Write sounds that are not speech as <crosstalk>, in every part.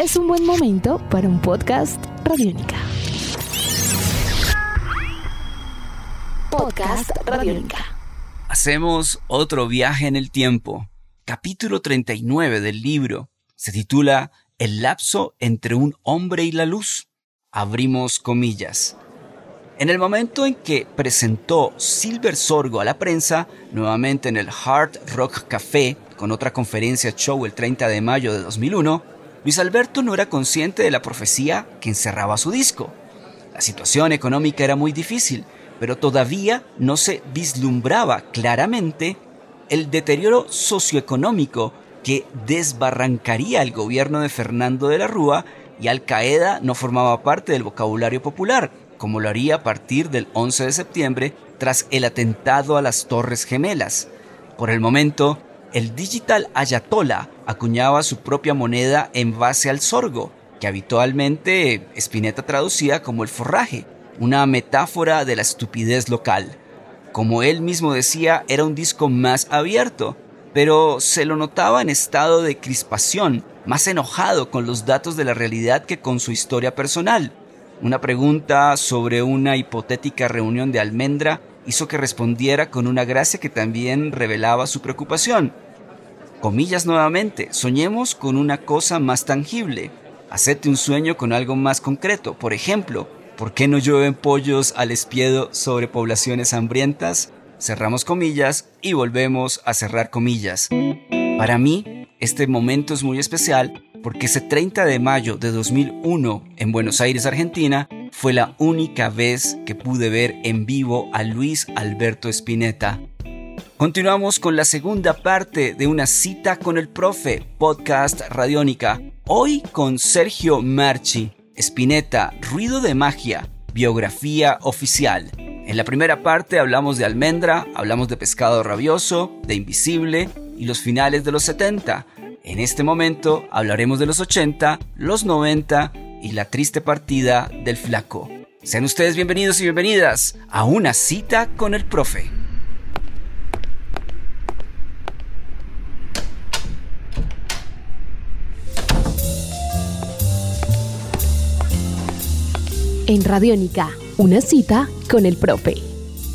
es un buen momento para un podcast Radiónica. Podcast Radiónica. Hacemos otro viaje en el tiempo. Capítulo 39 del libro se titula El lapso entre un hombre y la luz. Abrimos comillas. En el momento en que presentó Silver Sorgo a la prensa, nuevamente en el Hard Rock Café, con otra conferencia show el 30 de mayo de 2001, Luis Alberto no era consciente de la profecía que encerraba su disco. La situación económica era muy difícil, pero todavía no se vislumbraba claramente el deterioro socioeconómico que desbarrancaría el gobierno de Fernando de la Rúa y Al Qaeda no formaba parte del vocabulario popular, como lo haría a partir del 11 de septiembre tras el atentado a las Torres Gemelas. Por el momento, el digital Ayatollah acuñaba su propia moneda en base al sorgo, que habitualmente Spinetta traducía como el forraje, una metáfora de la estupidez local. Como él mismo decía, era un disco más abierto, pero se lo notaba en estado de crispación, más enojado con los datos de la realidad que con su historia personal. Una pregunta sobre una hipotética reunión de almendra hizo que respondiera con una gracia que también revelaba su preocupación. Comillas nuevamente, soñemos con una cosa más tangible. Hacete un sueño con algo más concreto. Por ejemplo, ¿por qué no llueven pollos al espiedo sobre poblaciones hambrientas? Cerramos comillas y volvemos a cerrar comillas. Para mí, este momento es muy especial porque ese 30 de mayo de 2001 en Buenos Aires, Argentina, fue la única vez que pude ver en vivo a Luis Alberto Spinetta. Continuamos con la segunda parte de una cita con el profe, podcast Radiónica, hoy con Sergio Marchi, Spinetta, Ruido de Magia, biografía oficial. En la primera parte hablamos de almendra, hablamos de pescado rabioso, de invisible y los finales de los 70. En este momento hablaremos de los 80, los 90 y la triste partida del flaco. Sean ustedes bienvenidos y bienvenidas a una cita con el profe. En Radiónica, una cita con el profe.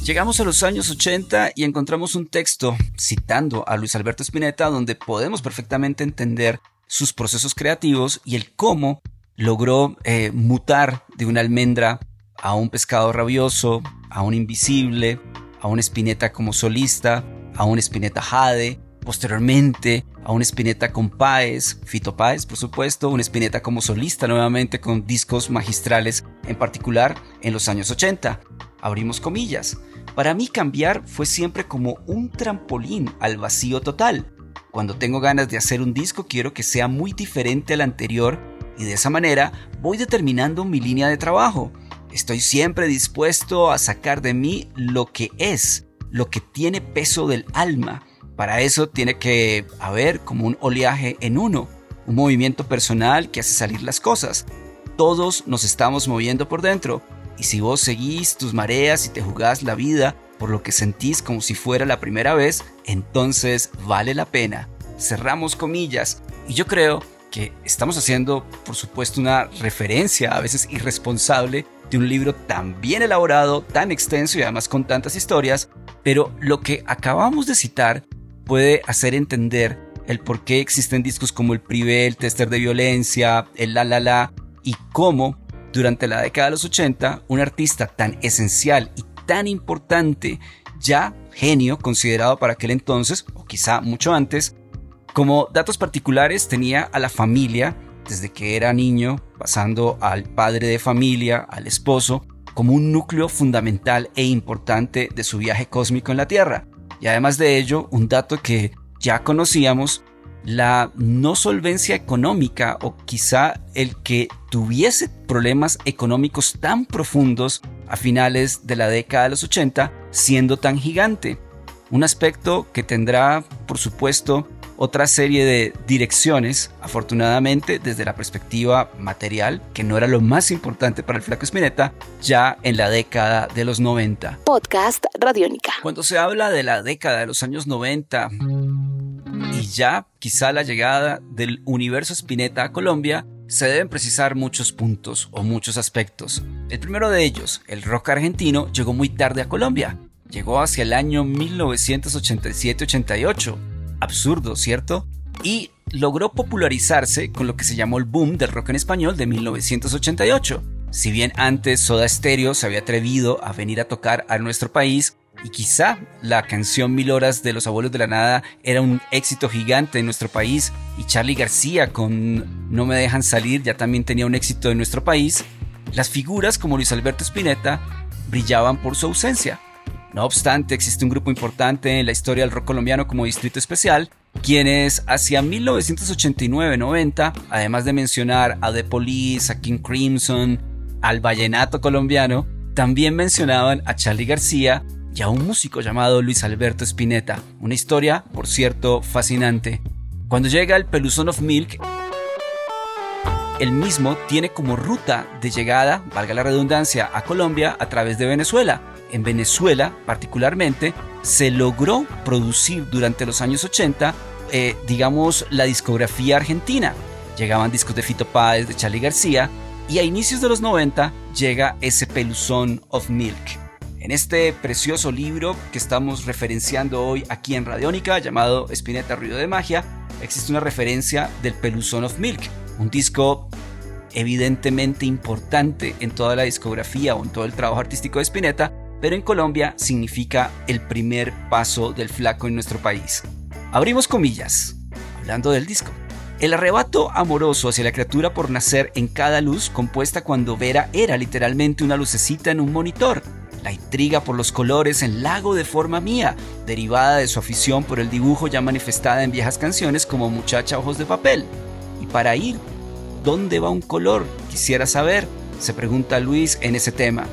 Llegamos a los años 80 y encontramos un texto citando a Luis Alberto Spinetta donde podemos perfectamente entender sus procesos creativos y el cómo logró eh, mutar de una almendra a un pescado rabioso, a un invisible, a un Spinetta como solista, a un Spinetta Jade, posteriormente a un Spinetta con Páez, Fito Páez por supuesto, un Spinetta como solista nuevamente con discos magistrales, en particular en los años 80. Abrimos comillas. Para mí cambiar fue siempre como un trampolín al vacío total. Cuando tengo ganas de hacer un disco quiero que sea muy diferente al anterior y de esa manera voy determinando mi línea de trabajo. Estoy siempre dispuesto a sacar de mí lo que es, lo que tiene peso del alma. Para eso tiene que haber como un oleaje en uno, un movimiento personal que hace salir las cosas. Todos nos estamos moviendo por dentro, y si vos seguís tus mareas y te jugás la vida por lo que sentís como si fuera la primera vez, entonces vale la pena. Cerramos comillas. Y yo creo que estamos haciendo, por supuesto, una referencia a veces irresponsable de un libro tan bien elaborado, tan extenso y además con tantas historias, pero lo que acabamos de citar puede hacer entender el por qué existen discos como el Privé, el Tester de Violencia, el La La La, y cómo durante la década de los 80, un artista tan esencial y tan importante, ya genio considerado para aquel entonces, o quizá mucho antes, como datos particulares tenía a la familia desde que era niño, pasando al padre de familia, al esposo, como un núcleo fundamental e importante de su viaje cósmico en la Tierra. Y además de ello, un dato que ya conocíamos la no solvencia económica o quizá el que tuviese problemas económicos tan profundos a finales de la década de los 80 siendo tan gigante. Un aspecto que tendrá, por supuesto, otra serie de direcciones, afortunadamente desde la perspectiva material, que no era lo más importante para el flaco Spinetta, ya en la década de los 90. Podcast Radiónica. Cuando se habla de la década de los años 90, y ya quizá la llegada del universo Spinetta a Colombia, se deben precisar muchos puntos o muchos aspectos. El primero de ellos, el rock argentino, llegó muy tarde a Colombia. Llegó hacia el año 1987-88. Absurdo, ¿cierto? Y logró popularizarse con lo que se llamó el boom del rock en español de 1988. Si bien antes Soda Stereo se había atrevido a venir a tocar a nuestro país, y quizá la canción Mil Horas de los Abuelos de la Nada era un éxito gigante en nuestro país, y Charlie García con No me dejan salir ya también tenía un éxito en nuestro país, las figuras como Luis Alberto Spinetta brillaban por su ausencia. No obstante, existe un grupo importante en la historia del rock colombiano como Distrito Especial, quienes hacia 1989-90, además de mencionar a The Police, a King Crimson, al vallenato colombiano, también mencionaban a Charlie García y a un músico llamado Luis Alberto Spinetta. Una historia, por cierto, fascinante. Cuando llega el Peluzón of Milk, el mismo tiene como ruta de llegada, valga la redundancia, a Colombia a través de Venezuela. En Venezuela, particularmente, se logró producir durante los años 80, eh, digamos, la discografía argentina. Llegaban discos de Fito Páez, de Charlie García, y a inicios de los 90 llega ese peluzón of Milk. En este precioso libro que estamos referenciando hoy aquí en Radiónica, llamado Spinetta Ruido de Magia, existe una referencia del peluzón of Milk, un disco evidentemente importante en toda la discografía o en todo el trabajo artístico de Spinetta, pero en Colombia significa el primer paso del flaco en nuestro país. Abrimos comillas, hablando del disco. El arrebato amoroso hacia la criatura por nacer en cada luz compuesta cuando Vera era literalmente una lucecita en un monitor. La intriga por los colores en Lago de forma mía, derivada de su afición por el dibujo ya manifestada en viejas canciones como Muchacha Ojos de Papel. Y para ir, ¿dónde va un color? Quisiera saber, se pregunta Luis en ese tema.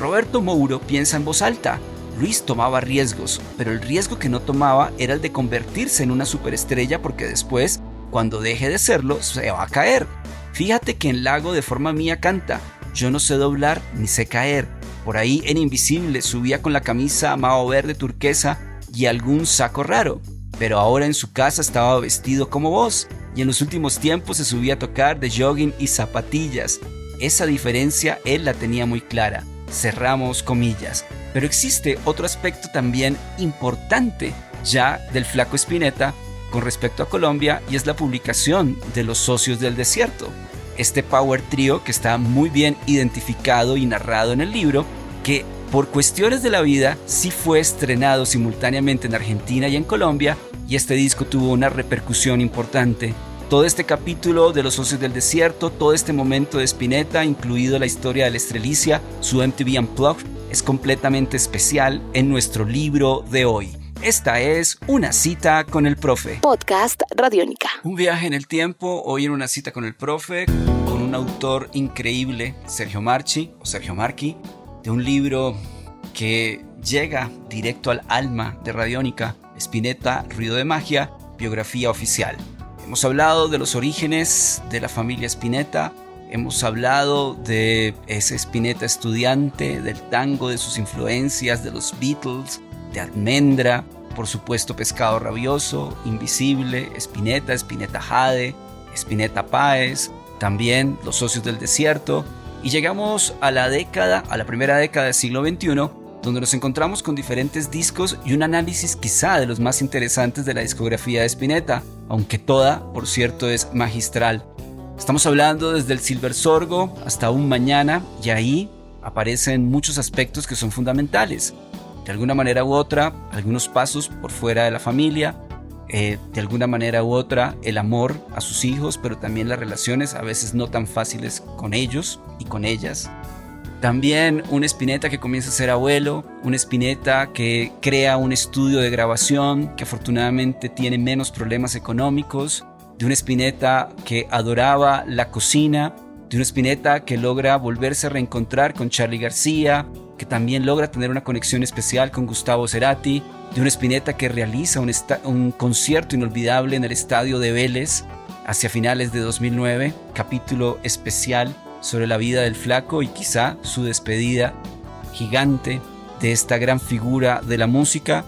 Roberto Mouro piensa en voz alta. Luis tomaba riesgos, pero el riesgo que no tomaba era el de convertirse en una superestrella porque después cuando deje de serlo, se va a caer. Fíjate que en Lago de forma mía canta, yo no sé doblar ni sé caer. Por ahí en Invisible subía con la camisa mao verde turquesa y algún saco raro. Pero ahora en su casa estaba vestido como vos y en los últimos tiempos se subía a tocar de jogging y zapatillas. Esa diferencia él la tenía muy clara. Cerramos comillas. Pero existe otro aspecto también importante ya del flaco Spinetta con respecto a Colombia y es la publicación de Los Socios del Desierto. Este power trio que está muy bien identificado y narrado en el libro, que por cuestiones de la vida sí fue estrenado simultáneamente en Argentina y en Colombia y este disco tuvo una repercusión importante. Todo este capítulo de Los Socios del Desierto, todo este momento de Spinetta, incluido la historia de la Estrelicia, su MTV Unplugged, es completamente especial en nuestro libro de hoy. Esta es Una cita con el profe. Podcast Radiónica. Un viaje en el tiempo, hoy en una cita con el profe, con un autor increíble, Sergio Marchi, o Sergio Marchi, de un libro que llega directo al alma de Radiónica, Spinetta, Ruido de Magia, biografía oficial. Hemos hablado de los orígenes de la familia Spinetta, hemos hablado de ese Spinetta estudiante, del tango, de sus influencias, de los Beatles, de almendra, por supuesto pescado rabioso, invisible, espineta, espineta jade, espineta páez, también los socios del desierto, y llegamos a la década, a la primera década del siglo XXI, donde nos encontramos con diferentes discos y un análisis quizá de los más interesantes de la discografía de Spinetta, aunque toda, por cierto, es magistral. Estamos hablando desde el Silver Sorgo hasta un mañana y ahí aparecen muchos aspectos que son fundamentales de alguna manera u otra, algunos pasos por fuera de la familia, eh, de alguna manera u otra, el amor a sus hijos, pero también las relaciones a veces no tan fáciles con ellos y con ellas. También un Espineta que comienza a ser abuelo, un Espineta que crea un estudio de grabación, que afortunadamente tiene menos problemas económicos, de un Espineta que adoraba la cocina, de un Spinetta que logra volverse a reencontrar con Charlie García, que también logra tener una conexión especial con Gustavo Cerati, de un Spinetta que realiza un, un concierto inolvidable en el estadio de Vélez hacia finales de 2009, capítulo especial sobre la vida del flaco y quizá su despedida gigante de esta gran figura de la música.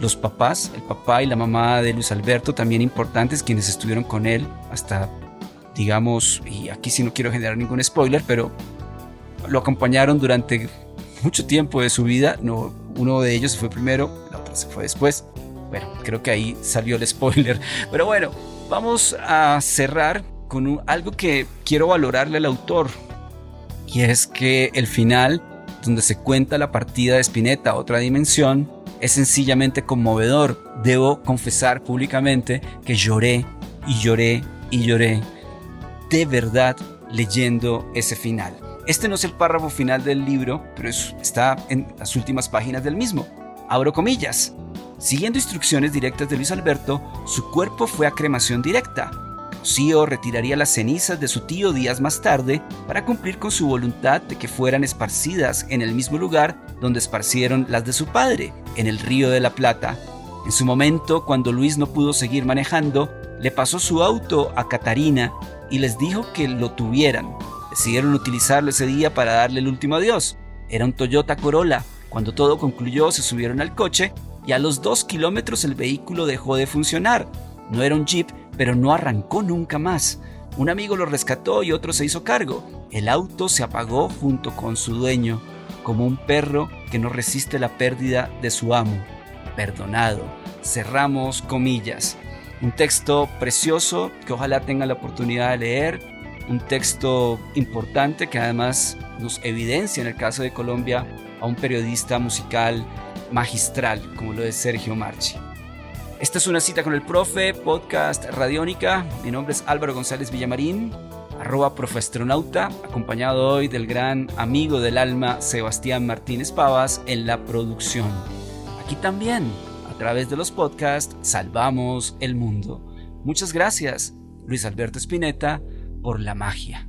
Los papás, el papá y la mamá de Luis Alberto, también importantes, quienes estuvieron con él hasta digamos, y aquí sí no quiero generar ningún spoiler, pero lo acompañaron durante mucho tiempo de su vida. No, uno de ellos se fue primero, la otra se fue después. Bueno, creo que ahí salió el spoiler. <laughs> Pero bueno, vamos a cerrar algo que quiero valorarle al autor. Y es que el final, donde se cuenta la partida de Spinetta a otra dimensión, es sencillamente conmovedor. Debo confesar públicamente que lloré y lloré y lloré de verdad leyendo ese final. Este no es el párrafo final del libro, pero está en las últimas páginas del mismo. Abro comillas. Siguiendo instrucciones directas de Luis Alberto, su cuerpo fue a cremación directa. Rocío retiraría las cenizas de su tío días más tarde para cumplir con su voluntad de que fueran esparcidas en el mismo lugar donde esparcieron las de su padre, en el río de la Plata. En su momento, cuando Luis no pudo seguir manejando, le pasó su auto a Catarina y les dijo que lo tuvieran. Decidieron utilizarlo ese día para darle el último adiós. Era un Toyota Corolla. Cuando todo concluyó, se subieron al coche y a los dos kilómetros el vehículo dejó de funcionar. No era un jeep, pero no arrancó nunca más. Un amigo lo rescató y otro se hizo cargo. El auto se apagó junto con su dueño, como un perro que no resiste la pérdida de su amo. Perdonado. Cerramos comillas. Un texto precioso que ojalá tenga la oportunidad de leer. Un texto importante que además nos evidencia en el caso de Colombia a un periodista musical magistral como lo es Sergio Marchi. Esta es una cita con el profe, podcast Radiónica. Mi nombre es Álvaro González Villamarín, arroba profastronauta, acompañado hoy del gran amigo del alma Sebastián Martínez Pavas en la producción. Aquí también a través de los podcasts salvamos el mundo. Muchas gracias, Luis Alberto Spinetta, por la magia.